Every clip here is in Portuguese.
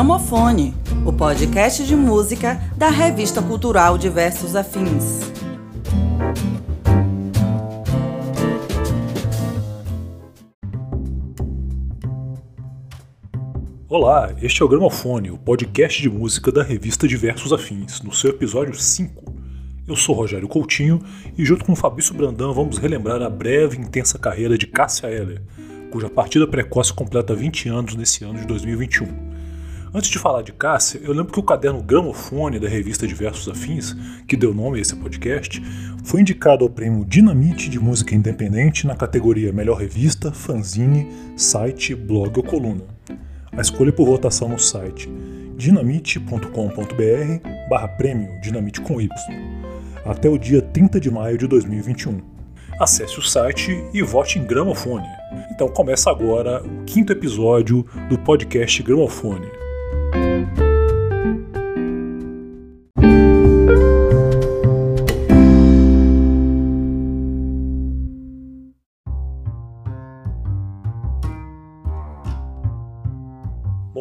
Gramofone, o podcast de música da revista cultural Diversos Afins. Olá, este é o Gramofone, o podcast de música da revista Diversos Afins, no seu episódio 5. Eu sou Rogério Coutinho e, junto com Fabrício Brandão, vamos relembrar a breve e intensa carreira de Cássia Eller, cuja partida precoce completa 20 anos nesse ano de 2021. Antes de falar de Cássia, eu lembro que o caderno Gramofone da revista Diversos Afins, que deu nome a esse podcast, foi indicado ao prêmio Dinamite de Música Independente na categoria Melhor Revista, Fanzine, Site, Blog ou Coluna. A escolha por votação no site dinamite.com.br barra prêmio Dinamite com Y, até o dia 30 de maio de 2021. Acesse o site e vote em Gramofone. Então começa agora o quinto episódio do podcast Gramofone.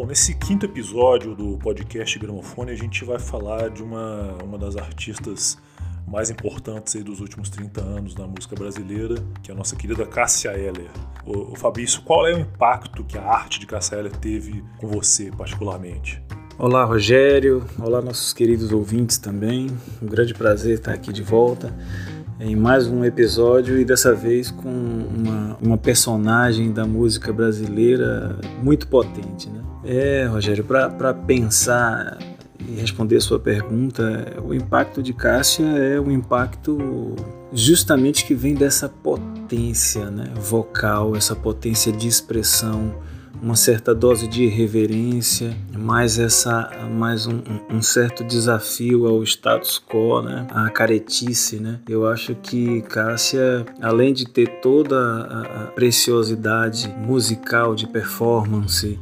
Nesse quinto episódio do podcast Gramofone, a gente vai falar de uma, uma das artistas mais importantes aí dos últimos 30 anos na música brasileira, que é a nossa querida Cássia Eller. O, o Fabrício, qual é o impacto que a arte de Cássia Eller teve com você, particularmente? Olá, Rogério. Olá, nossos queridos ouvintes também. Um grande prazer estar aqui de volta em mais um episódio e dessa vez com uma, uma personagem da música brasileira muito potente, né? É, Rogério, para pensar e responder a sua pergunta, o impacto de Cássia é um impacto justamente que vem dessa potência né, vocal, essa potência de expressão, uma certa dose de irreverência, mais essa, mais um, um, certo desafio ao status quo, né, à caretice, né. Eu acho que Cássia, além de ter toda a, a preciosidade musical de performance,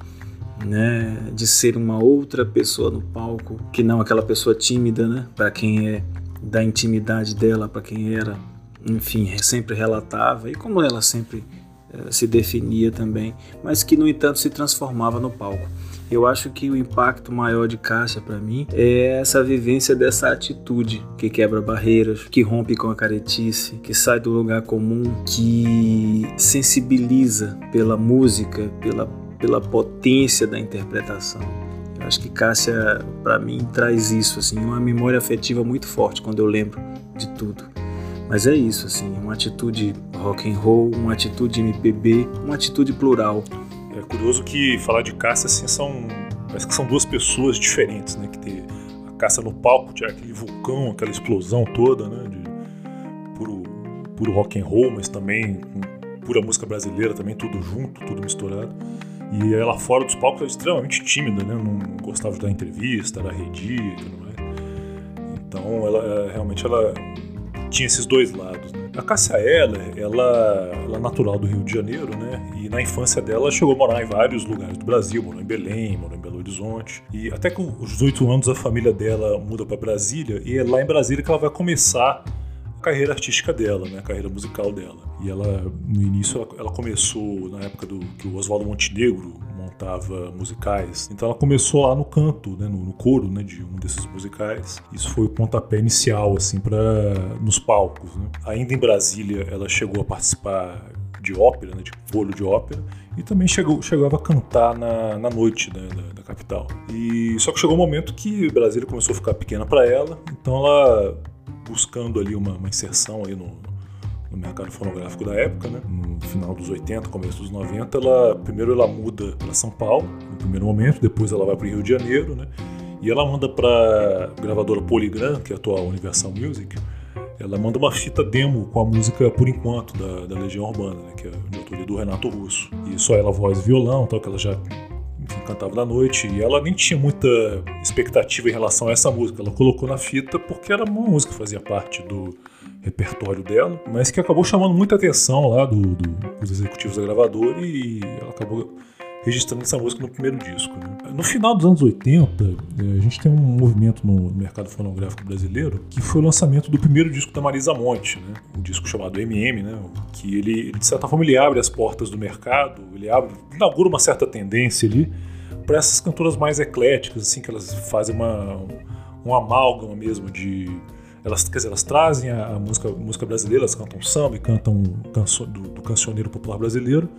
né, de ser uma outra pessoa no palco, que não aquela pessoa tímida, né, para quem é da intimidade dela, para quem era, enfim, sempre relatava e como ela sempre se definia também, mas que no entanto se transformava no palco. Eu acho que o impacto maior de Cássia para mim é essa vivência dessa atitude que quebra barreiras, que rompe com a caretice, que sai do lugar comum, que sensibiliza pela música, pela pela potência da interpretação. Eu acho que Cássia, para mim, traz isso, assim, uma memória afetiva muito forte quando eu lembro de tudo. Mas é isso, assim, uma atitude rock and roll, uma atitude MPB, uma atitude plural. É curioso que falar de Cássia, assim, são parece que são duas pessoas diferentes, né? Que tem a Cássia no palco, tinha aquele vulcão, aquela explosão toda, né? De puro, puro rock and roll, mas também pura música brasileira, também tudo junto, tudo misturado. E ela fora dos palcos era extremamente tímida, né? Não gostava de dar entrevista, era redia tudo mais. Então ela é, realmente ela tinha esses dois lados. Né? A Cássia Eller, ela, ela é natural do Rio de Janeiro, né? E na infância dela chegou a morar em vários lugares do Brasil, morou em Belém, morou em Belo Horizonte. E até com os 18 anos a família dela muda para Brasília e é lá em Brasília que ela vai começar a carreira artística dela, né, a carreira musical dela. E ela, no início, ela, ela começou na época do que o Oswaldo Montenegro montava musicais. Então ela começou lá no canto, né, no, no coro, né, de um desses musicais. Isso foi o pontapé inicial, assim, para nos palcos. Né. Ainda em Brasília, ela chegou a participar de ópera, né, de bolo de ópera, e também chegou, chegava a cantar na, na noite né, da, da, capital. E só que chegou um momento que Brasília começou a ficar pequena para ela, então ela buscando ali uma, uma inserção aí no, no mercado fonográfico da época, né? No final dos 80, começo dos 90, ela primeiro ela muda para São Paulo, no primeiro momento, depois ela vai para o Rio de Janeiro, né? E ela manda para gravadora Polygram, que é a atual Universal Music, ela manda uma fita demo com a música Por Enquanto, da, da Legião Urbana, né? que é de autoria do Renato Russo. E só ela voz e violão, tal, que ela já enfim, cantava da noite, e ela nem tinha muita expectativa em relação a essa música. Ela colocou na fita porque era uma música que fazia parte do repertório dela, mas que acabou chamando muita atenção lá do, do, dos executivos da gravadora e ela acabou registrando essa música no primeiro disco. Né? No final dos anos 80, eh, a gente tem um movimento no mercado fonográfico brasileiro que foi o lançamento do primeiro disco da Marisa Monte, né? um disco chamado MM, né? que ele, de certa forma, ele abre as portas do mercado, ele abre, inaugura uma certa tendência ali para essas cantoras mais ecléticas, assim, que elas fazem uma, um amálgama mesmo de. Elas, quer dizer, elas trazem a música, música brasileira, elas cantam samba e cantam canso, do, do cancioneiro popular brasileiro,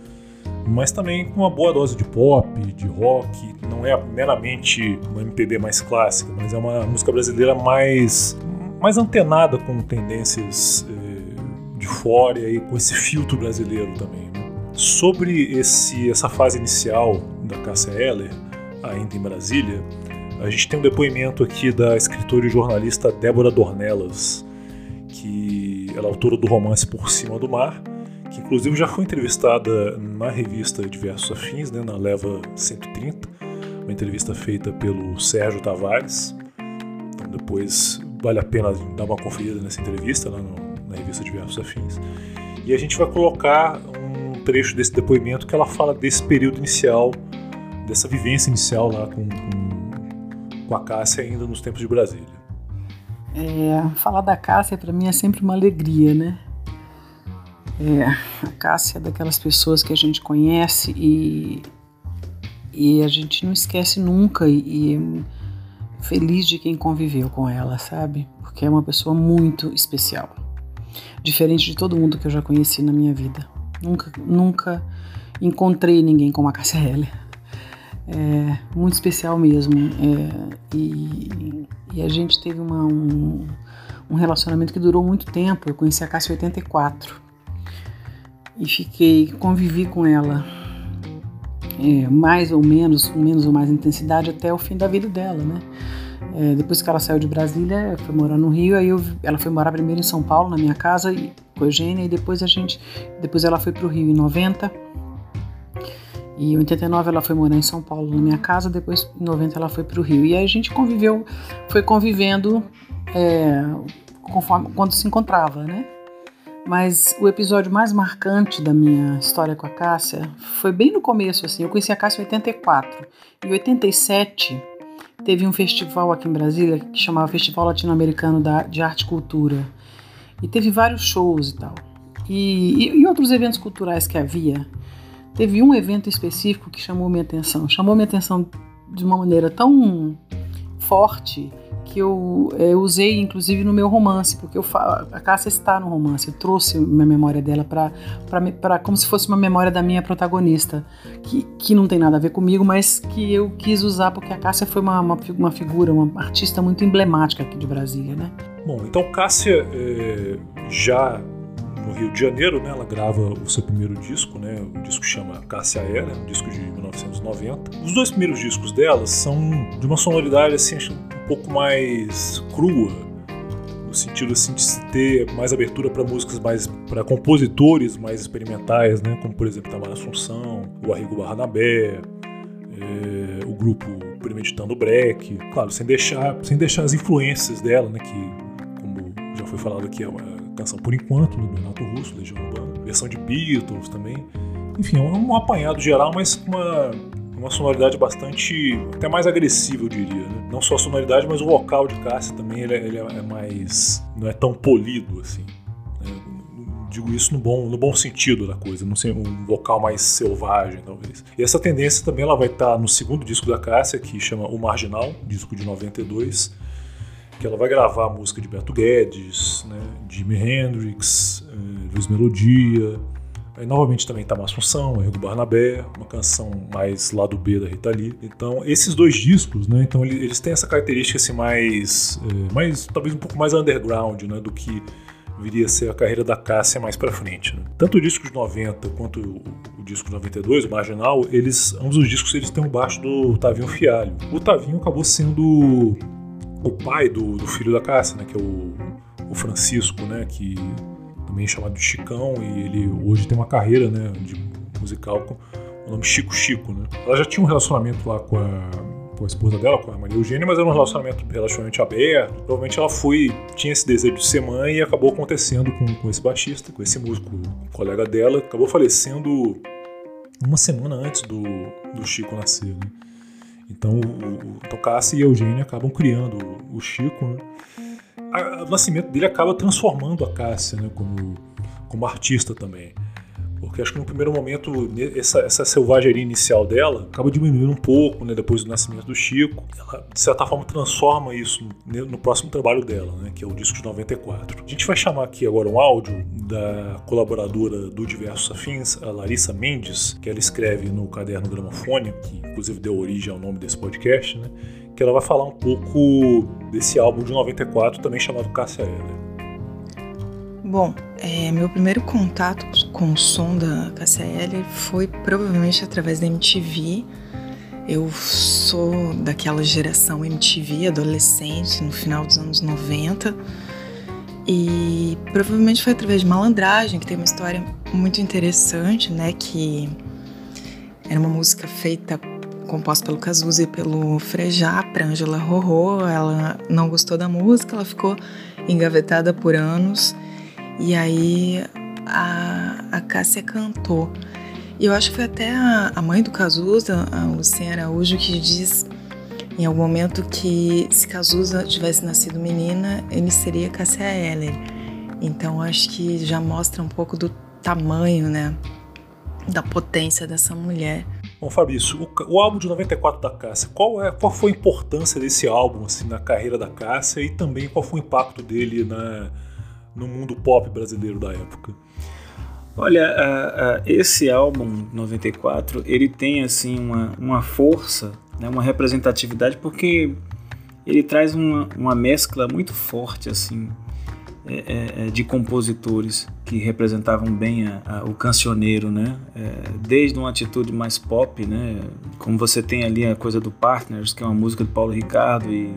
mas também com uma boa dose de pop, de rock. Não é meramente uma MPB mais clássica, mas é uma música brasileira mais, mais antenada com tendências eh, de fora e com esse filtro brasileiro também. Né? Sobre esse, essa fase inicial da Cássia Eller, ainda em Brasília, a gente tem um depoimento aqui da escritora e jornalista Débora Dornelas, que ela é autora do romance Por Cima do Mar, que inclusive já foi entrevistada na revista Diversos Afins, né, na leva 130, uma entrevista feita pelo Sérgio Tavares. Então depois vale a pena dar uma conferida nessa entrevista lá no, na revista Diversos Afins. E a gente vai colocar um trecho desse depoimento que ela fala desse período inicial, dessa vivência inicial lá com, com com a Cássia ainda nos tempos de Brasília. É, falar da Cássia para mim é sempre uma alegria, né? É, a Cássia é daquelas pessoas que a gente conhece e, e a gente não esquece nunca e, e é feliz de quem conviveu com ela, sabe? Porque é uma pessoa muito especial. Diferente de todo mundo que eu já conheci na minha vida. Nunca, nunca encontrei ninguém como a Cássia Heller é, muito especial mesmo. É, e, e, a gente teve uma, um, um, relacionamento que durou muito tempo. Eu conheci a Cássia em 84 e fiquei, convivi com ela é, mais ou menos, com menos ou mais intensidade até o fim da vida dela, né? É, depois que ela saiu de Brasília, foi morar no Rio, aí eu, ela foi morar primeiro em São Paulo, na minha casa, com a Eugênia, e depois a gente, depois ela foi para o Rio em 90, e em 89 ela foi morar em São Paulo, na minha casa, depois em 90 ela foi para o Rio. E aí a gente conviveu, foi convivendo é, conforme quando se encontrava, né? Mas o episódio mais marcante da minha história com a Cássia foi bem no começo, assim. Eu conheci a Cássia em 84. Em 87 teve um festival aqui em Brasília que chamava Festival Latino-Americano de Arte e Cultura. E teve vários shows e tal. E, e, e outros eventos culturais que havia. Teve um evento específico que chamou minha atenção. Chamou minha atenção de uma maneira tão forte que eu é, usei inclusive no meu romance, porque eu a Cássia está no romance. Eu trouxe minha memória dela para como se fosse uma memória da minha protagonista, que, que não tem nada a ver comigo, mas que eu quis usar porque a Cássia foi uma, uma, uma figura, uma artista muito emblemática aqui de Brasília, né? Bom, então Cássia é, já no Rio de Janeiro, né? Ela grava o seu primeiro disco, né? O disco chama Cássia Era, um disco de 1990. Os dois primeiros discos dela são de uma sonoridade assim pouco mais crua, no sentido assim de se ter mais abertura para músicas mais para compositores mais experimentais, né? Como por exemplo Tamara Assunção, o Arrigo Barnabé, é, o grupo Premeditando Break, claro, sem deixar sem deixar as influências dela, né? Que como já foi falado aqui é uma canção por enquanto, do Renato Russo, Legião Urbana, versão de Beatles também. Enfim, é um apanhado geral, mas uma, uma sonoridade bastante, até mais agressiva, eu diria. Né? Não só a sonoridade, mas o vocal de Cássia também ele é, ele é mais. não é tão polido assim. Né? Digo isso no bom, no bom sentido da coisa, não ser um vocal mais selvagem, talvez. E essa tendência também ela vai estar no segundo disco da Cássia, que chama O Marginal, disco de 92 que ela vai gravar a música de Beto Guedes, né, Jimi Hendrix, eh, Luiz Melodia, aí novamente também tá Assunção, Henrique Barnabé, uma canção mais lado B da Rita Lee. Então, esses dois discos, né, então eles têm essa característica assim mais, eh, mais talvez um pouco mais underground, né, do que viria a ser a carreira da Cássia mais para frente. Né? Tanto o disco de 90 quanto o, o disco de 92, o Marginal, eles, ambos os discos eles têm o baixo do Tavinho Fialho. O Tavinho acabou sendo o pai do, do filho da Cássia, né, que é o, o Francisco, né, que também chamado de Chicão e ele hoje tem uma carreira, né, de musical com o nome Chico Chico, né. Ela já tinha um relacionamento lá com a, com a esposa dela, com a Maria Eugênia, mas era um relacionamento relativamente aberto. Provavelmente ela foi, tinha esse desejo de ser mãe e acabou acontecendo com, com esse baixista, com esse músico, um colega dela, acabou falecendo uma semana antes do, do Chico nascer, né. Então o, o Tocassi e a Eugênia acabam criando o Chico. Né? O nascimento dele acaba transformando a Cássia né, como, como artista também. porque acho que no primeiro momento essa, essa selvageria inicial dela acaba diminuindo um pouco, né, depois do nascimento do Chico. Ela, de certa forma, transforma isso no, no próximo trabalho dela, né, que é o disco de 94. A gente vai chamar aqui agora um áudio da colaboradora do Diversos Afins, a Larissa Mendes, que ela escreve no caderno Gramofone, que inclusive deu origem ao nome desse podcast, né, que ela vai falar um pouco desse álbum de 94, também chamado Cássia Eller. Bom, é, meu primeiro contato com o som da Cássia Eller foi provavelmente através da MTV. Eu sou daquela geração MTV, adolescente, no final dos anos 90. E provavelmente foi através de Malandragem, que tem uma história muito interessante, né? Que era uma música feita, composta pelo Cazuza e pelo Frejá, para Angela Rorô. Ela não gostou da música, ela ficou engavetada por anos. E aí a, a Cássia cantou. E eu acho que foi até a, a mãe do Cazuza, a Luciana Araújo, que diz em algum momento que se Cazuza tivesse nascido menina, ele seria Cássia Eller. Então acho que já mostra um pouco do tamanho, né, da potência dessa mulher. Bom, Fabrício, o, o, álbum de 94 da Cássia, qual, é, qual foi a importância desse álbum assim, na carreira da Cássia e também qual foi o impacto dele na, no mundo pop brasileiro da época? Olha, esse álbum 94 ele tem assim uma, uma força, né, uma representatividade porque ele traz uma, uma mescla muito forte assim é, é, é de compositores que representavam bem a, a, o cancioneiro, né? Desde uma atitude mais pop, né? Como você tem ali a coisa do Partners, que é uma música do Paulo Ricardo e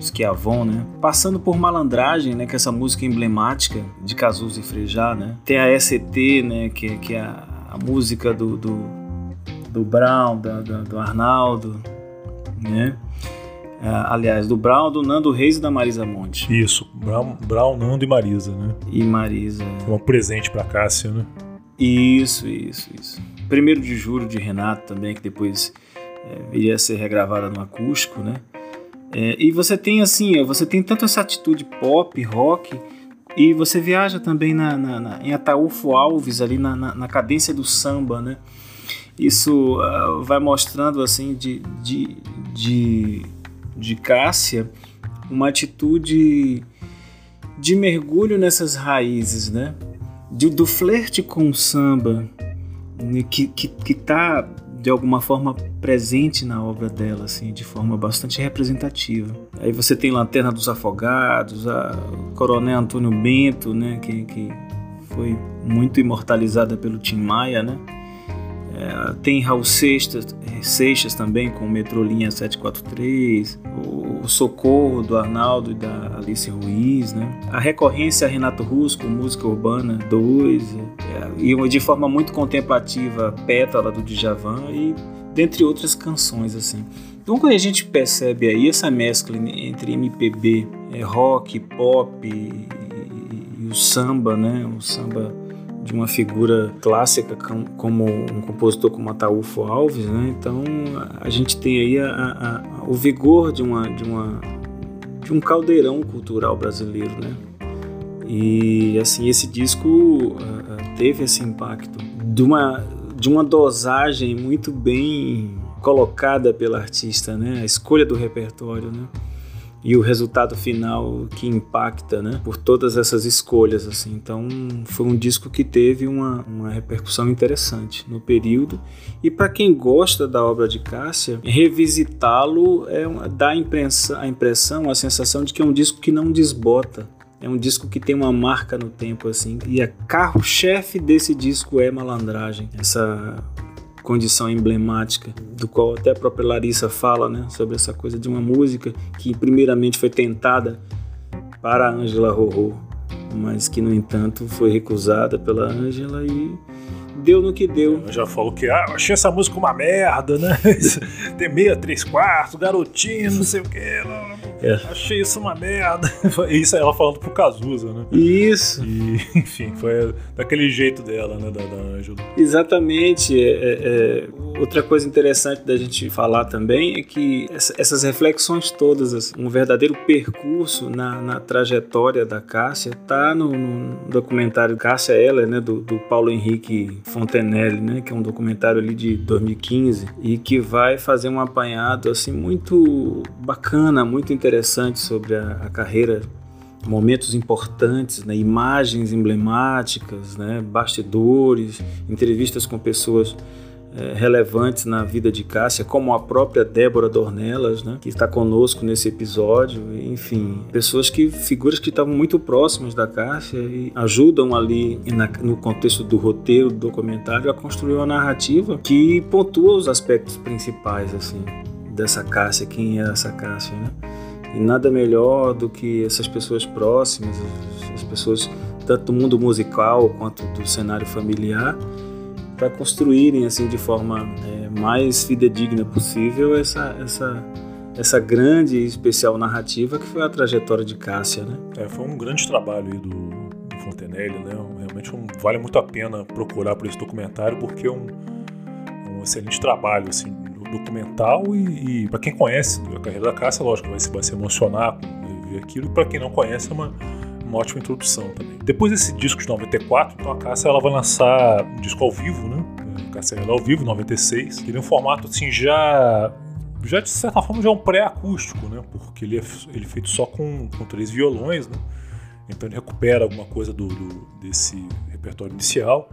Schiavon, né? Passando por Malandragem, né? Que é essa música emblemática de Cazuza e Frejá, né? Tem a ST, né? Que, que é a, a música do, do, do Brown, da, da, do Arnaldo, né? É, aliás, do Brown, do Nando Reis e da Marisa Monte. Isso, Brown, Brown Nando e Marisa, né? E Marisa. Foi um presente pra Cássia, né? Isso, isso, isso. Primeiro de julho de Renato também, que depois é, viria a ser regravada no acústico, né? É, e você tem assim, você tem tanto essa atitude pop, rock, e você viaja também na, na, na em Ataúfo Alves, ali na, na, cadência do samba, né? Isso uh, vai mostrando assim de, de, de, de Cássia uma atitude de mergulho nessas raízes, né? De, do flerte com o samba, né? que, que, que tá de alguma forma presente na obra dela, assim, de forma bastante representativa. Aí você tem Lanterna dos Afogados, a Coronel Antônio Bento, né, que, que foi muito imortalizada pelo Tim Maia, né? É, tem Raul Seixas, Seixas também com Metrolinha 743, o, Socorro do Arnaldo e da Alice Ruiz, né? A recorrência a Renato Russo Música Urbana 2, é, e de forma muito contemplativa Pétala do Djavan e dentre outras canções assim. Então quando a gente percebe aí essa mescla entre MPB, é, rock, pop e, e, e o samba, né? O samba de uma figura clássica como um compositor como Ataúfo Alves, né? Então a gente tem aí a, a, a, o vigor de uma de uma de um caldeirão cultural brasileiro, né? E assim esse disco teve esse impacto de uma de uma dosagem muito bem colocada pela artista, né? A escolha do repertório, né? E o resultado final que impacta, né, por todas essas escolhas, assim. Então, foi um disco que teve uma, uma repercussão interessante no período. E para quem gosta da obra de Cássia, revisitá-lo é dá a impressão, a impressão, a sensação de que é um disco que não desbota. É um disco que tem uma marca no tempo, assim. E a carro-chefe desse disco é Malandragem. Essa condição emblemática, do qual até a própria Larissa fala, né, sobre essa coisa de uma música que primeiramente foi tentada para a Ângela Rorô, mas que no entanto foi recusada pela Ângela e deu no que deu. Eu já falo que ah, achei essa música uma merda, né? Tem meia, três quartos, garotinho, não sei o que. É. Achei isso uma merda. Isso ela falando pro Cazuza, né? Isso. E, enfim, foi daquele jeito dela, né, da, da Ângela. Exatamente. É, é, é, outra coisa interessante da gente falar também é que essa, essas reflexões todas, assim, um verdadeiro percurso na, na trajetória da Cássia, tá no, no documentário Cássia Ela, né, do, do Paulo Henrique Fontenelle, né, que é um documentário ali de 2015 e que vai fazer um apanhado assim muito bacana, muito interessante sobre a, a carreira momentos importantes, né, imagens emblemáticas, né, bastidores, entrevistas com pessoas é, relevantes na vida de Cássia, como a própria Débora Dornelas, né, que está conosco nesse episódio, enfim, pessoas que figuras que estavam muito próximas da Cássia e ajudam ali na, no contexto do roteiro do documentário a construir uma narrativa que pontua os aspectos principais assim dessa Cássia, quem é essa Cássia, né? E nada melhor do que essas pessoas próximas, as pessoas tanto do mundo musical quanto do cenário familiar, para construírem assim de forma é, mais fidedigna possível essa essa essa grande e especial narrativa que foi a trajetória de Cássia, né? É, foi um grande trabalho aí do, do Fontenelle, né? Realmente um, vale muito a pena procurar por esse documentário porque é um, um excelente trabalho assim documental e, e para quem conhece a carreira da Cássia, lógico, vai se, vai se emocionar com ver aquilo, e para quem não conhece é uma, uma ótima introdução também. Depois desse disco de 94, então a Cássia ela vai lançar um disco ao vivo, né? Cássia ela ao vivo, 96. Ele é um formato assim já já de certa forma já é um pré-acústico, né? Porque ele é, ele é feito só com, com três violões, né? Então ele recupera alguma coisa do, do desse repertório inicial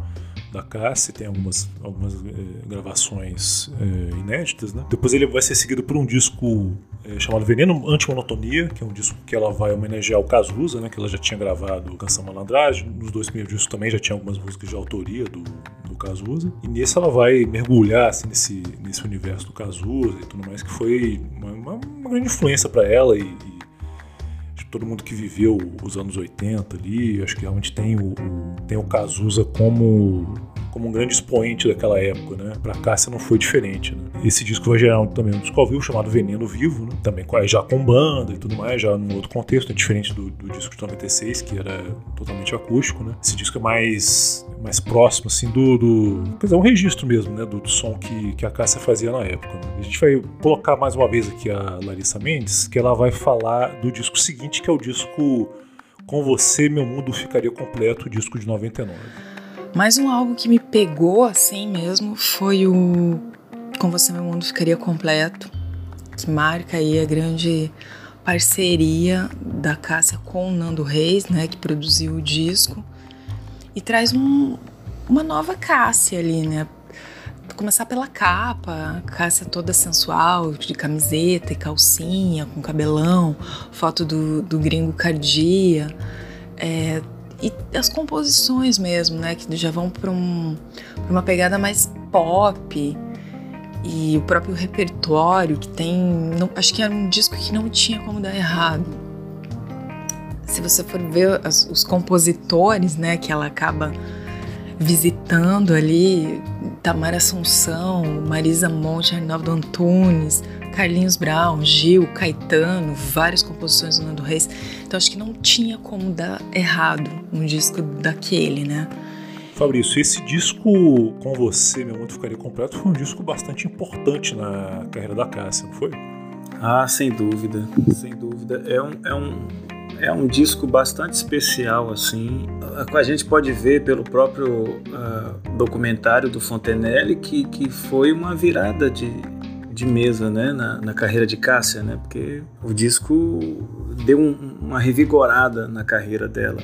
da Cassie, tem algumas, algumas é, gravações é, inéditas, né? Depois ele vai ser seguido por um disco é, chamado Veneno Antimonotonia, que é um disco que ela vai homenagear o Cazuza, né? Que ela já tinha gravado Canção Malandragem. Nos dois primeiros discos também já tinha algumas músicas de autoria do, do Cazuza. E nesse ela vai mergulhar assim, nesse, nesse universo do Cazuza e tudo mais, que foi uma, uma, uma grande influência para ela e, e todo mundo que viveu os anos 80 ali, acho que realmente tem o, tem o Cazuza como como um grande expoente daquela época, né? Pra Cássia não foi diferente, né? Esse disco vai gerar também um disco ao vivo chamado Veneno Vivo, né? Também já com banda e tudo mais, já num outro contexto, é diferente do, do disco de 96, que era totalmente acústico, né? Esse disco é mais, mais próximo, assim, do, do... Quer dizer, é um registro mesmo, né? Do, do som que, que a Cássia fazia na época. Né? A gente vai colocar mais uma vez aqui a Larissa Mendes, que ela vai falar do disco seguinte, que é o disco Com Você Meu Mundo Ficaria Completo, disco de 99. Mais um álbum que me pegou assim mesmo foi o Com Você Meu Mundo Ficaria Completo, que marca aí a grande parceria da Cássia com o Nando Reis, né, que produziu o disco, e traz um, uma nova Cássia ali, né? Começar pela capa, Cássia toda sensual, de camiseta e calcinha, com cabelão, foto do, do gringo Cardia. É, e as composições mesmo, né, que já vão para um, uma pegada mais pop e o próprio repertório que tem, não, acho que era um disco que não tinha como dar errado. Se você for ver as, os compositores, né, que ela acaba visitando ali, Tamara Assunção, Marisa Monte, Arnaldo Antunes, Carlinhos Brown, Gil, Caetano, várias composições do Nando Reis. Então acho que não tinha como dar errado um disco daquele, né? Fabrício, esse disco com você, meu mundo ficaria completo, foi um disco bastante importante na carreira da Cássia, não foi? Ah, sem dúvida, sem dúvida. É um, é um, é um disco bastante especial, assim. A gente pode ver pelo próprio uh, documentário do Fontenelle que, que foi uma virada de, de mesa né, na, na, carreira de Cássia, né, porque o disco deu um, uma revigorada na carreira dela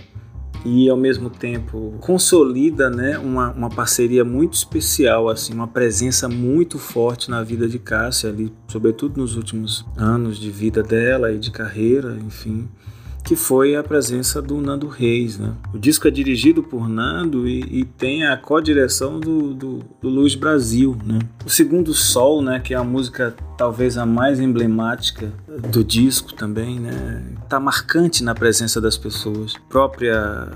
e ao mesmo tempo consolida né, uma, uma parceria muito especial, assim, uma presença muito forte na vida de Cássia, ali, sobretudo nos últimos anos de vida dela e de carreira, enfim que foi a presença do Nando Reis. Né? O disco é dirigido por Nando e, e tem a co-direção do, do, do, Luiz Brasil. Né? O Segundo Sol, né, que é a música talvez a mais emblemática do disco também, né, tá marcante na presença das pessoas. A própria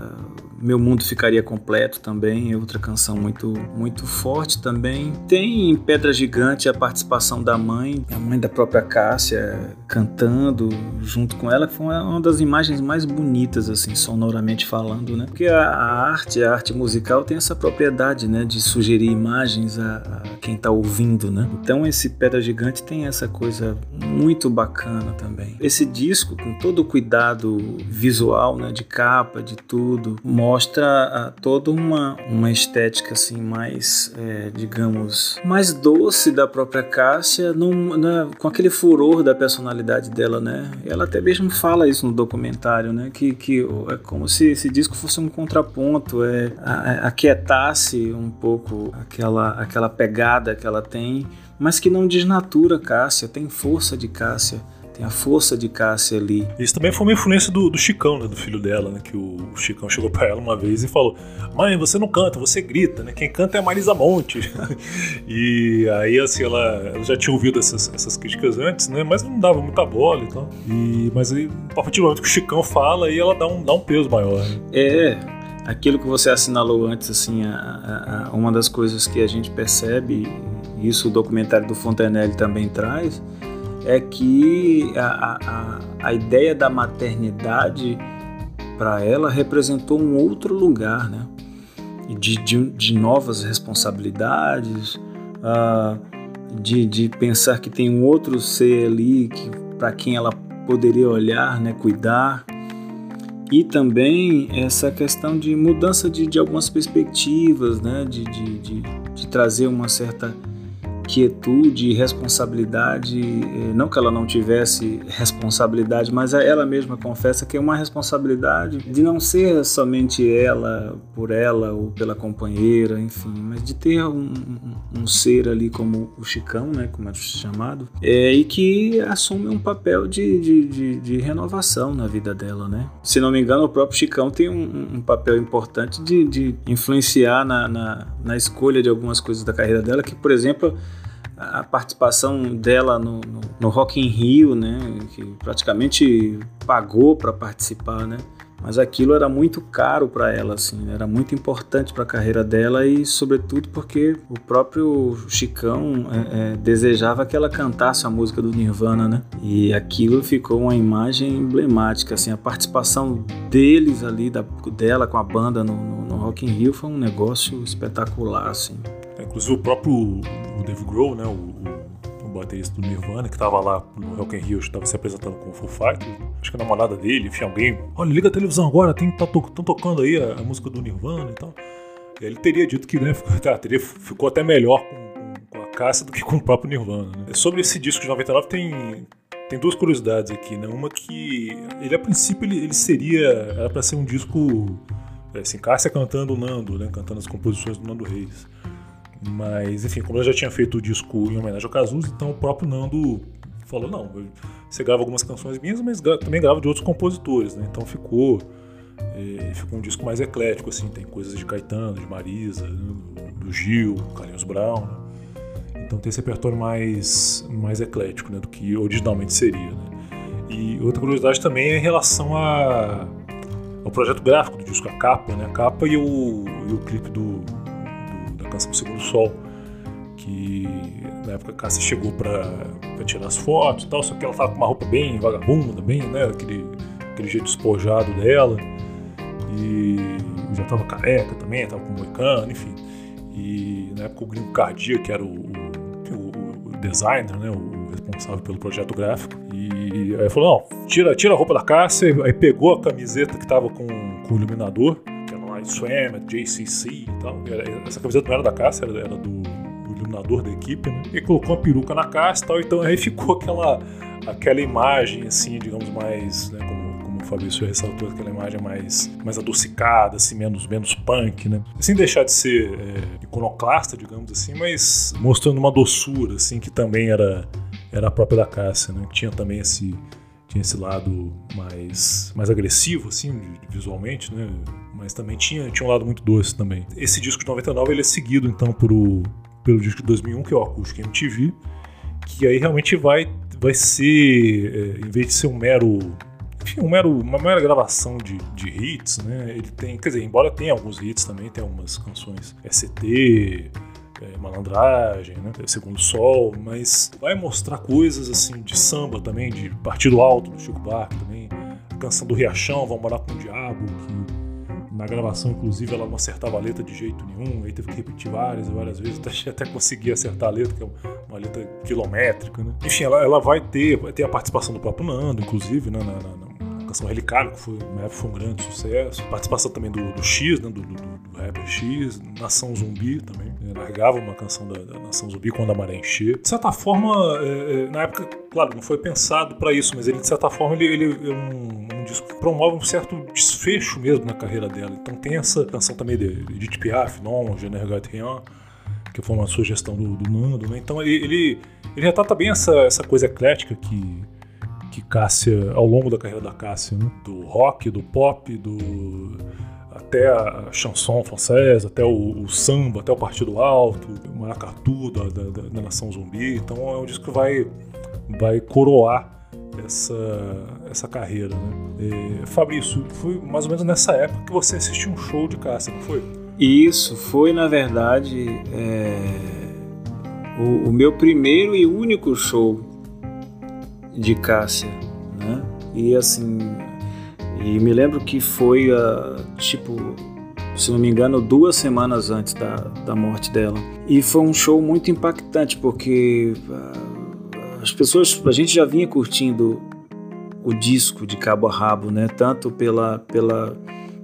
Meu Mundo Ficaria Completo também, é outra canção muito, muito forte também. Tem em Pedra Gigante a participação da mãe, a mãe da própria Cássia, cantando junto com ela, que foi uma das imagens mais bonitas, assim, sonoramente falando, né? Porque a, a arte, a arte musical tem essa propriedade, né, de sugerir imagens a, a quem está ouvindo, né? Então esse Pedra Gigante tem essa coisa muito bacana também. Esse disco, com todo o cuidado visual, né, de capa, de tudo, mostra ah, toda uma, uma estética assim mais, é, digamos, mais doce da própria Cássia, num, né, com aquele furor da personalidade dela, né? Ela até mesmo fala isso no documentário, né? Que, que é como se esse disco fosse um contraponto, é, aquietasse um pouco aquela, aquela pegada que ela tem, mas que não desnatura Cássia, tem força de Cássia tem a força de Cássia ali. Isso também foi uma influência do, do Chicão, né, do filho dela, né, que o, o Chicão chegou para ela uma vez e falou: Mãe, você não canta, você grita, né? Quem canta é a Marisa Monte. e aí, assim, ela, ela, já tinha ouvido essas, essas críticas antes, né? Mas não dava muita bola e tal. Mas aí, a partir do momento que o Chicão fala, aí ela dá um, dá um peso maior. Né? É, aquilo que você assinalou antes, assim, a, a uma das coisas que a gente percebe, e isso o documentário do Fontenelle também traz, é que a, a, a ideia da maternidade para ela representou um outro lugar, né? De, de, de novas responsabilidades, uh, de, de pensar que tem um outro ser ali para quem ela poderia olhar, né, cuidar. E também essa questão de mudança de, de algumas perspectivas, né, de, de, de, de trazer uma certa quietude e responsabilidade, eh, não que ela não tivesse responsabilidade, mas ela mesma confessa que é uma responsabilidade de não ser somente ela por ela ou pela companheira, enfim, mas de ter um, um, ser ali como o Chicão, né, como é chamado, é, e que assume um papel de, de, de, de, renovação na vida dela, né? Se não me engano, o próprio Chicão tem um, um papel importante de, de influenciar na, na, na escolha de algumas coisas da carreira dela, que, por exemplo, a participação dela no, no, no Rock in Rio, né, que praticamente pagou para participar, né, mas aquilo era muito caro para ela, assim, era muito importante para a carreira dela e, sobretudo, porque o próprio Chicão é, é, desejava que ela cantasse a música do Nirvana, né? E aquilo ficou uma imagem emblemática, assim, a participação deles ali, da, dela com a banda no, no, no Rock in Rio foi um negócio espetacular, assim. Inclusive o próprio Dave Grohl, né, o, o, o baterista do Nirvana, que estava lá no Rock in Rio, estava se apresentando com o Full Fighters, acho que a namorada dele, enfim, alguém, olha, liga a televisão agora, tem, tá to, tocando aí a, a, música do Nirvana e tal. E ele teria dito que né, ficou, tá, teria, ficou até melhor com, com, a Cássia do que com o próprio Nirvana. Né? Sobre esse disco de 99 tem, tem duas curiosidades aqui, né? Uma que ele a princípio ele, ele seria era para ser um disco assim, Cássia cantando o Nando, né? Cantando as composições do Nando Reis. Mas, enfim, como eu já tinha feito o disco em homenagem ao Cazuza, então o próprio Nando falou: não, você grava algumas canções minhas, mas também grava de outros compositores, né? Então ficou, é, ficou um disco mais eclético, assim, tem coisas de Caetano, de Marisa, do Gil, Carlinhos Brown, né? Então tem esse repertório mais, mais eclético né, do que originalmente seria. Né? E outra curiosidade também é em relação a, ao projeto gráfico do disco, a capa, né? A capa e o, e o clipe do, canção Segundo Sol, que na época a Cássia chegou pra tirar as fotos e tal, só que ela tava com uma roupa bem vagabunda, bem, né, aquele, aquele jeito despojado dela, e já tava careca também, tava com moicano, enfim. E na época o Gringo Cardia, que era o, o, o designer, né, o responsável pelo projeto gráfico, e aí falou, não, tira, tira a roupa da Cássia, aí pegou a camiseta que tava com, com o iluminador, Swam, JCC e tal. Essa camiseta não era da Cássia, era, do, do, iluminador da equipe, né? E colocou uma peruca na Cássia e tal, então aí ficou aquela, aquela imagem, assim, digamos, mais, né, como, o Fabrício ressaltou, aquela imagem mais, mais adocicada, assim, menos, menos punk, né? Sem deixar de ser é, iconoclasta, digamos assim, mas mostrando uma doçura, assim, que também era, era a própria da Cássia, né? Tinha também esse tinha esse lado mais, mais agressivo, assim, visualmente, né? Mas também tinha, tinha um lado muito doce também. Esse disco de 99 ele é seguido, então, por o, pelo disco de 2001, que é o Acústico MTV, que aí realmente vai, vai ser, é, em vez de ser um mero enfim, uma mero, uma mera gravação de, de hits, né? Ele tem, quer dizer, embora tenha alguns hits também, tem algumas canções ST, é, malandragem, né? Segundo Sol, mas vai mostrar coisas assim de samba também, de Partido Alto do Chico Buarque também, a canção do Riachão, Vão Morar com o Diabo, que na gravação, inclusive, ela não acertava a letra de jeito nenhum, aí teve que repetir várias e várias vezes até, até conseguir acertar a letra, que é uma letra quilométrica, né? Enfim, ela, ela vai ter, vai ter a participação do próprio Nando, inclusive, né, na, na canção Relicário, que foi, na época foi um grande sucesso. Participação também do, do X, né, do, do, do rapper X, Nação Zumbi também. Né, largava uma canção da, da, Nação Zumbi quando a maré encher. De certa forma, é, é, na época, claro, não foi pensado para isso, mas ele, de certa forma, ele, ele é um, um, disco que promove um certo desfecho mesmo na carreira dela. Então tem essa canção também de Edith Piaf, Non, Je ne regrette rien, que foi uma sugestão do, do Nando, né? Então ele, ele, ele retrata bem essa, essa coisa eclética que Cássia, ao longo da carreira da Cássia, né? do rock, do pop, do até a chanson francesa, até o, o, samba, até o Partido Alto, o maracatu da, da, da, Nação Zumbi. Então é um disco que vai, vai coroar essa, essa carreira. Né? É, Fabrício, foi mais ou menos nessa época que você assistiu um show de Cássia, não foi? Isso, foi na verdade é, o, o meu primeiro e único show de Cássia, né? E assim, e me lembro que foi uh, tipo, se não me engano, duas semanas antes da, da morte dela. E foi um show muito impactante porque uh, as pessoas, a gente já vinha curtindo o disco de cabo a rabo, né? Tanto pela pela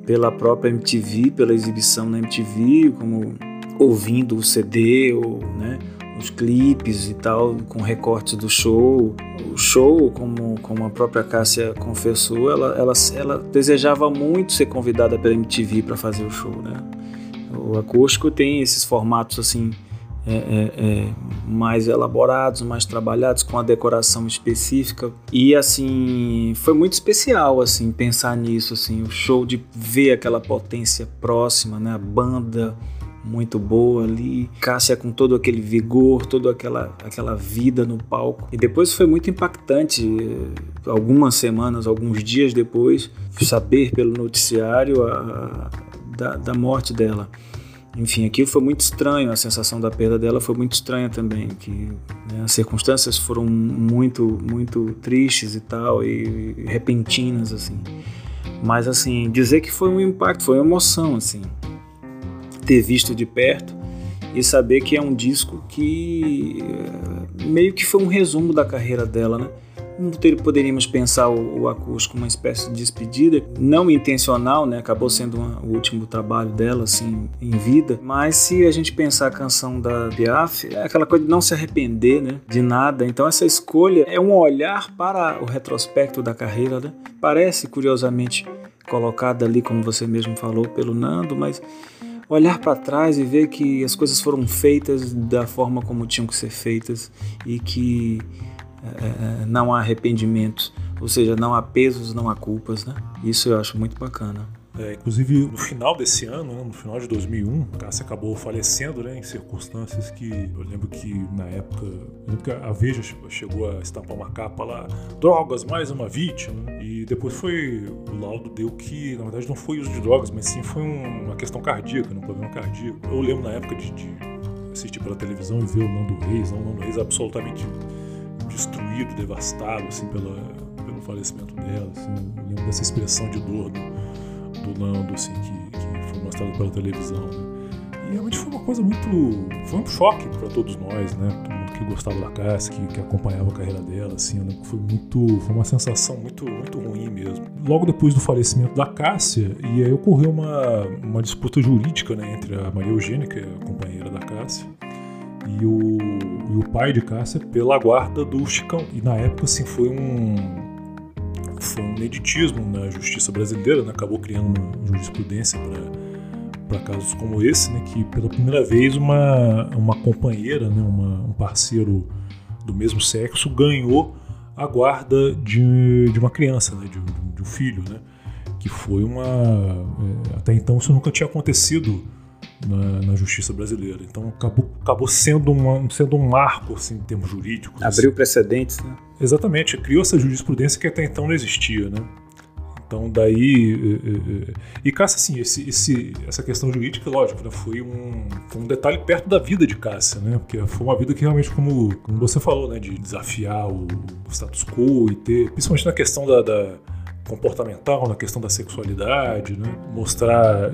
pela própria MTV, pela exibição na MTV, como ouvindo o CD ou, né? Os clipes e tal, com recortes do show. O show, como, como a própria Cássia confessou, ela, ela, ela desejava muito ser convidada pela MTV para fazer o show, né? O acústico tem esses formatos assim é, é, é, mais elaborados, mais trabalhados, com a decoração específica. E assim, foi muito especial assim pensar nisso, assim, o show de ver aquela potência próxima, né? A banda muito boa ali, Cássia com todo aquele vigor, toda aquela, aquela vida no palco. E depois foi muito impactante, eh, algumas semanas, alguns dias depois, saber pelo noticiário a, a, da, da morte dela. Enfim, aquilo foi muito estranho, a sensação da perda dela foi muito estranha também, que né, as circunstâncias foram muito, muito tristes e tal, e, repentinas, assim. Mas, assim, dizer que foi um impacto, foi uma emoção, assim ter visto de perto e saber que é um disco que eh, meio que foi um resumo da carreira dela, né? Poderíamos pensar o, o acústico uma espécie de despedida, não intencional, né? Acabou sendo uma, o último trabalho dela, assim, em vida. Mas se a gente pensar a canção da Piaf, é aquela coisa de não se arrepender, né? De nada. Então essa escolha é um olhar para o retrospecto da carreira, né? Parece, curiosamente, colocada ali, como você mesmo falou, pelo Nando, mas olhar para trás e ver que as coisas foram feitas da forma como tinham que ser feitas e que é, não há arrependimento, ou seja, não há pesos, não há culpas, né? Isso eu acho muito bacana. É, inclusive, no final desse ano, né, no final de 2001, Cássia acabou falecendo né, em circunstâncias que eu lembro que na época a Veja chegou a estampar uma capa lá, drogas, mais uma vítima, e depois foi, o laudo deu que, na verdade, não foi uso de drogas, mas sim foi um, uma questão cardíaca, um problema cardíaco. Eu lembro na época de, de assistir pela televisão e ver o Nando Reis, o Nando Reis absolutamente destruído, devastado, assim, pela, pelo falecimento dela, assim, eu lembro dessa expressão de dor do, do Nando, assim, que, que foi mostrado pela televisão. Né? E realmente foi uma coisa muito. Foi um choque para todos nós, né? Todo mundo que gostava da Cássia, que, que acompanhava a carreira dela, assim, né? foi muito. Foi uma sensação muito, muito ruim mesmo. Logo depois do falecimento da Cássia, e aí ocorreu uma, uma disputa jurídica né, entre a Maria Eugênia, que é a companheira da Cássia, e o, e o pai de Cássia pela guarda do Chicão. E na época, assim, foi um foi um ineditismo na justiça brasileira, né? acabou criando uma jurisprudência para casos como esse, né? que pela primeira vez uma, uma companheira, né? uma, um parceiro do mesmo sexo ganhou a guarda de, de uma criança, né? de, de um filho, né? que foi uma... É, até então isso nunca tinha acontecido na, na, justiça brasileira. Então acabou, acabou sendo, uma, sendo um marco assim, em termos jurídicos. Abriu assim. precedentes, né? Exatamente, criou essa jurisprudência que até então não existia, né? Então daí e, e Cássia assim esse, esse, essa questão jurídica lógico né, foi, um, foi um detalhe perto da vida de Cássia né porque foi uma vida que realmente como, como você falou né de desafiar o, o status quo e ter principalmente na questão da, da comportamental, na questão da sexualidade, né? mostrar,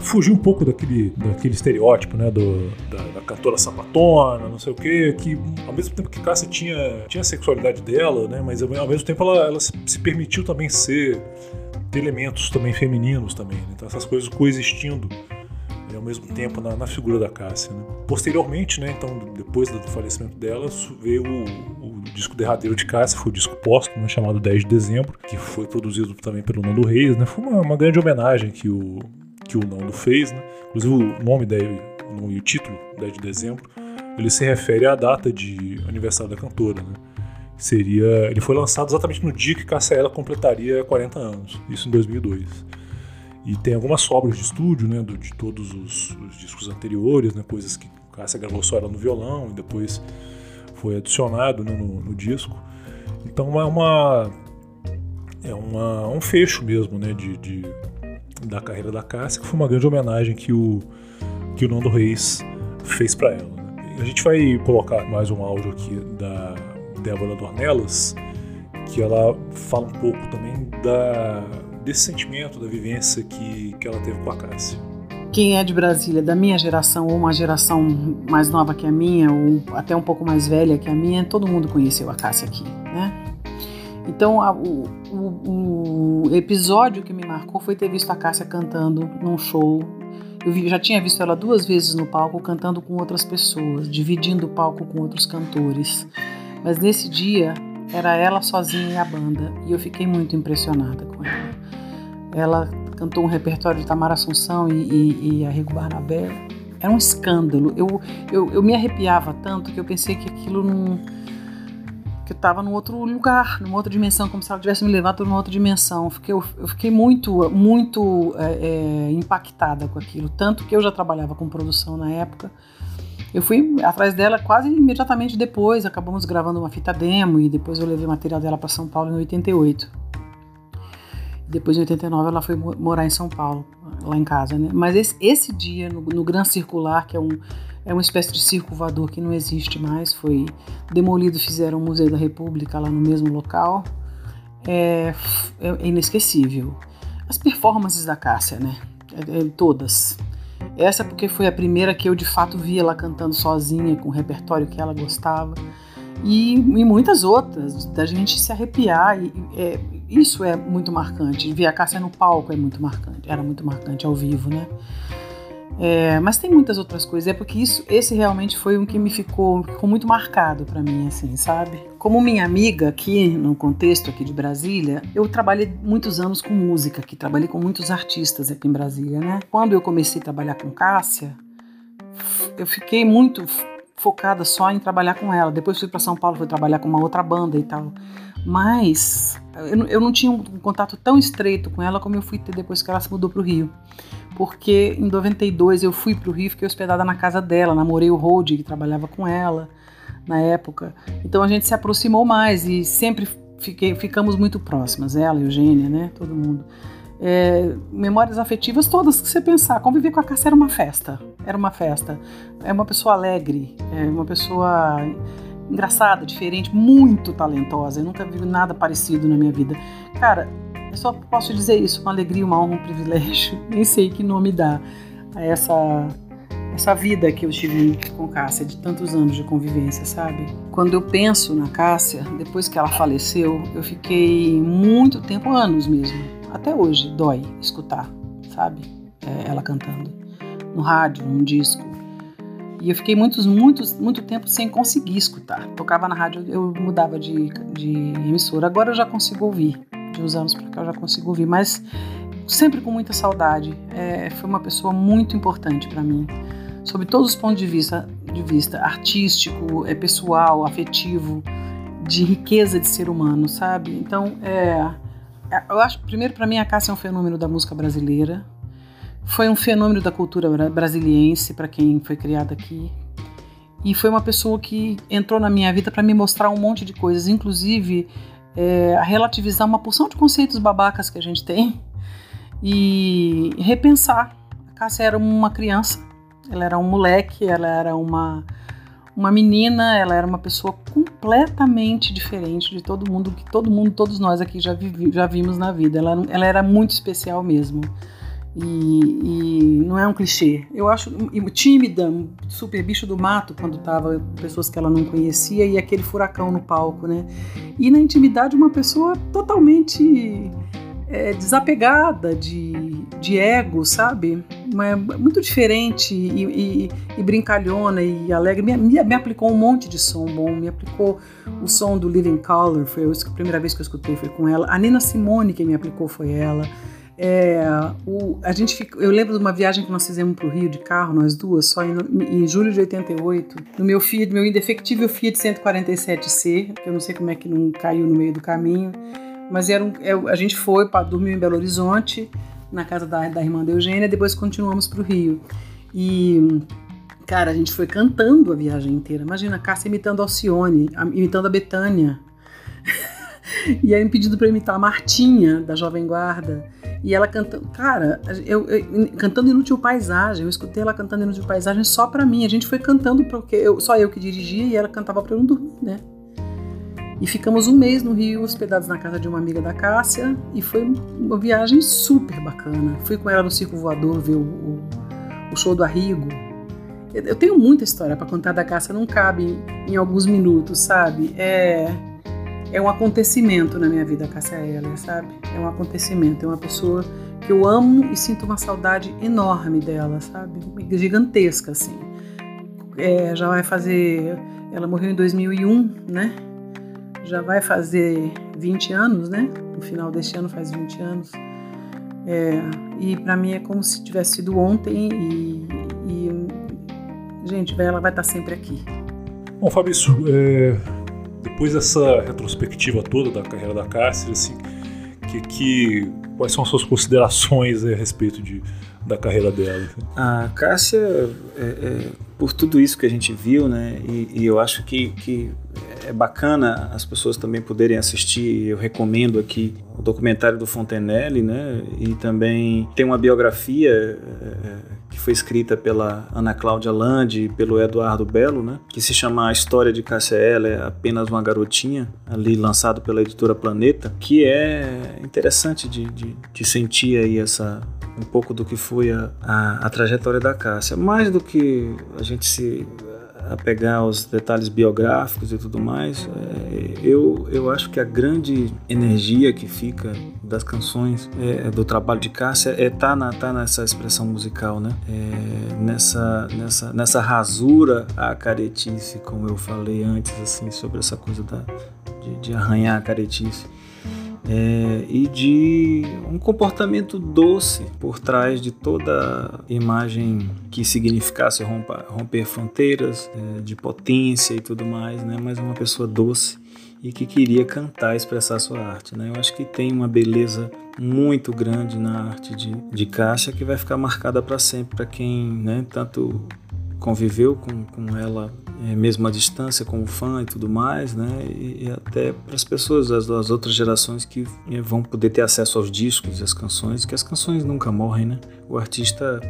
fugir um pouco daquele, daquele estereótipo, né, do, da, da cantora sapatona, não sei o quê, que ao mesmo tempo que Cássia tinha, tinha a sexualidade dela, né, mas ao mesmo tempo ela, ela se permitiu também ser, ter elementos também femininos também, né? então essas coisas coexistindo né, ao mesmo tempo na, na figura da Cássia. Né? Posteriormente, né, então depois do falecimento dela, veio o, o disco derradeiro de Cássia, foi o disco póstumo, né, chamado 10 de dezembro, que foi produzido também pelo Nando Reis, né? Foi uma, uma grande homenagem que o, que o Nando fez, né? Inclusive o nome dele, o nome e o título, 10 de dezembro, ele se refere à data de aniversário da cantora, né? Seria, ele foi lançado exatamente no dia que Cássia Ela completaria 40 anos, isso em 2002. E tem algumas sobras de estúdio, né, do, de todos os, os, discos anteriores, né, coisas que Cássia gravou só ela no violão e depois foi adicionado né, no, no, disco. Então é uma é uma, um fecho mesmo, né, de, de, da carreira da Cássia, que foi uma grande homenagem que o que o Nando Reis fez para ela. Né. A gente vai colocar mais um áudio aqui da Débora Dornelas, que ela fala um pouco também da, desse sentimento, da vivência que, que ela teve com a Cássia quem é de Brasília, da minha geração, ou uma geração mais nova que a minha, ou até um pouco mais velha que a minha, todo mundo conheceu a Cássia aqui, né? Então, a, o, o, o, episódio que me marcou foi ter visto a Cássia cantando num show. Eu já tinha visto ela duas vezes no palco cantando com outras pessoas, dividindo o palco com outros cantores. Mas nesse dia era ela sozinha e a banda, e eu fiquei muito impressionada com ela. Ela cantou um repertório de Tamara Assunção e, e, e Arrigo Barnabé. Era um escândalo. Eu, eu, eu me arrepiava tanto que eu pensei que aquilo não. que eu estava num outro lugar, numa outra dimensão, como se ela tivesse me levado para uma outra dimensão. Eu fiquei, eu fiquei muito, muito é, é, impactada com aquilo. Tanto que eu já trabalhava com produção na época. Eu fui atrás dela quase imediatamente depois, acabamos gravando uma fita demo e depois eu levei o material dela para São Paulo em 88. Depois, em 89, ela foi morar em São Paulo, lá em casa, né? Mas esse, esse dia, no, no Gran Circular, que é, um, é uma espécie de circo voador que não existe mais, foi demolido, fizeram o Museu da República lá no mesmo local, é, é inesquecível. As performances da Cássia, né? É, é, todas. Essa porque foi a primeira que eu de fato vi ela cantando sozinha, com o repertório que ela gostava. E, e muitas outras, da gente se arrepiar. E, é, isso é muito marcante. Ver a Cássia no palco é muito marcante. Era muito marcante ao vivo, né? É, mas tem muitas outras coisas. É porque isso, esse realmente foi um que me ficou, ficou muito marcado para mim, assim, sabe? Como minha amiga aqui no contexto aqui de Brasília, eu trabalhei muitos anos com música, aqui trabalhei com muitos artistas aqui em Brasília, né? Quando eu comecei a trabalhar com Cássia, eu fiquei muito focada só em trabalhar com ela. Depois fui para São Paulo, fui trabalhar com uma outra banda e tal. Mas eu, eu não tinha um contato tão estreito com ela como eu fui ter depois que ela se mudou para o Rio. Porque em 92 eu fui para o Rio, fiquei hospedada na casa dela, namorei o Rode, que trabalhava com ela na época. Então a gente se aproximou mais e sempre fiquei, ficamos muito próximas, ela, Eugênia, né, todo mundo. É, memórias afetivas todas que você pensar. Conviver com a Cássia era uma festa. Era uma festa. É uma pessoa alegre, é uma pessoa engraçada, diferente, muito talentosa. Eu nunca vi nada parecido na minha vida. Cara, eu só posso dizer isso, uma alegria, uma honra, um privilégio. Nem sei que nome dá a essa essa vida que eu tive com Cássia de tantos anos de convivência, sabe? Quando eu penso na Cássia, depois que ela faleceu, eu fiquei muito tempo, anos mesmo, até hoje dói escutar, sabe? É, ela cantando no rádio, num disco, e eu fiquei muitos, muitos, muito tempo sem conseguir escutar. Tocava na rádio, eu mudava de, de emissora. Agora eu já consigo ouvir. De uns anos para cá eu já consigo ouvir, mas sempre com muita saudade. É, foi uma pessoa muito importante para mim, sob todos os pontos de vista, de vista artístico, é pessoal, afetivo, de riqueza de ser humano, sabe? Então, é, é eu acho, primeiro para mim a Cássia é um fenômeno da música brasileira. Foi um fenômeno da cultura brasiliense para quem foi criado aqui. E foi uma pessoa que entrou na minha vida para me mostrar um monte de coisas, inclusive é, relativizar uma porção de conceitos babacas que a gente tem e repensar. A Cássia era uma criança, ela era um moleque, ela era uma, uma menina, ela era uma pessoa completamente diferente de todo mundo, que todo mundo, todos nós aqui já, vivi, já vimos na vida. Ela, ela era muito especial mesmo. E, e, não é um clichê. Eu acho tímida, super bicho do mato quando tava pessoas que ela não conhecia e aquele furacão no palco, né? E na intimidade uma pessoa totalmente é, desapegada de, de ego, sabe? Uma, muito diferente e, e, e, brincalhona e alegre. Me, me, me, aplicou um monte de som bom, me aplicou o som do Living Color, foi a primeira vez que eu escutei foi com ela. A Nina Simone que me aplicou foi ela. É, o, a gente fica, eu lembro de uma viagem que nós fizemos para o Rio de carro, nós duas, só em, em, julho de 88, no meu Fiat, meu indefectível Fiat 147C, que eu não sei como é que não caiu no meio do caminho, mas era um, é, a gente foi para dormir em Belo Horizonte, na casa da, da irmã da Eugênia, depois continuamos para o Rio. E, cara, a gente foi cantando a viagem inteira. Imagina a Cássia imitando a Alcione, imitando a Betânia. e aí pedindo para imitar a Martinha, da Jovem Guarda. E ela cantando, cara, eu, eu, cantando Inútil Paisagem, eu escutei ela cantando Inútil Paisagem só pra mim. A gente foi cantando porque eu, só eu que dirigia e ela cantava pra eu não dormir, né? E ficamos um mês no Rio, hospedados na casa de uma amiga da Cássia, e foi uma viagem super bacana. Fui com ela no Circo Voador ver o, o, o show do Arrigo. Eu tenho muita história para contar da Cássia, não cabe em alguns minutos, sabe? É é um acontecimento na minha vida, Cássia Eller, sabe? É um acontecimento, é uma pessoa que eu amo e sinto uma saudade enorme dela, sabe? Gigantesca, assim. É, já vai fazer. Ela morreu em 2001, né? Já vai fazer 20 anos, né? No final deste ano faz 20 anos. É, e para mim é como se tivesse sido ontem e, e gente, ela vai estar sempre aqui. Bom, Fabrício, é, depois dessa retrospectiva toda da carreira da Cássia, assim, que, que, quais são as suas considerações a respeito de, da carreira dela? A Cássia, é, é, por tudo isso que a gente viu, né, e, e, eu acho que, que é bacana as pessoas também poderem assistir, eu recomendo aqui o documentário do Fontenelle, né, e também tem uma biografia é, que foi escrita pela Ana Cláudia Landi e pelo Eduardo Belo, né? Que se chama A História de Cássia Eller, apenas uma garotinha, ali lançado pela editora Planeta, que é interessante de, de, de sentir aí essa um pouco do que foi a, a, a trajetória da Cássia. Mais do que a gente se a pegar os detalhes biográficos e tudo mais, é, eu, eu acho que a grande energia que fica das canções, é, do trabalho de Cássia, é tá, na, tá nessa expressão musical, né? É, nessa, nessa, nessa rasura a caretice, como eu falei antes, assim, sobre essa coisa da, de, de arranhar a caretice é, e de um comportamento doce por trás de toda imagem que significasse romper, romper fronteiras, é, de potência e tudo mais, né? mas uma pessoa doce e que queria cantar, expressar sua arte. Né? Eu acho que tem uma beleza muito grande na arte de, de Caixa que vai ficar marcada para sempre para quem né, tanto conviveu com, com ela é, mesmo à distância como fã e tudo mais, né? E, e até para as pessoas das, das, outras gerações que é, vão poder ter acesso aos discos e às canções, que as canções nunca morrem, né? O artista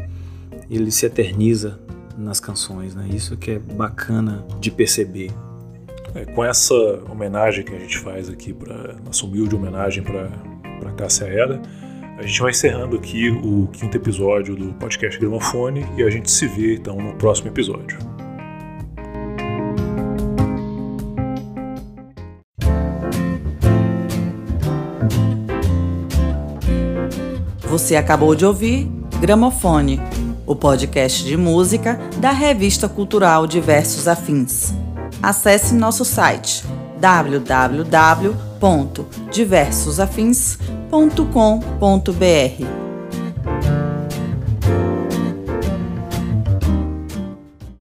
ele se eterniza nas canções, né? Isso que é bacana de perceber. É, com essa homenagem que a gente faz aqui para nossa humilde homenagem para para Cássia Eda, a gente vai encerrando aqui o quinto episódio do podcast Gramofone e a gente se vê então no próximo episódio. Você acabou de ouvir Gramofone, o podcast de música da revista cultural Diversos Afins. Acesse nosso site www.diversosafins.com.br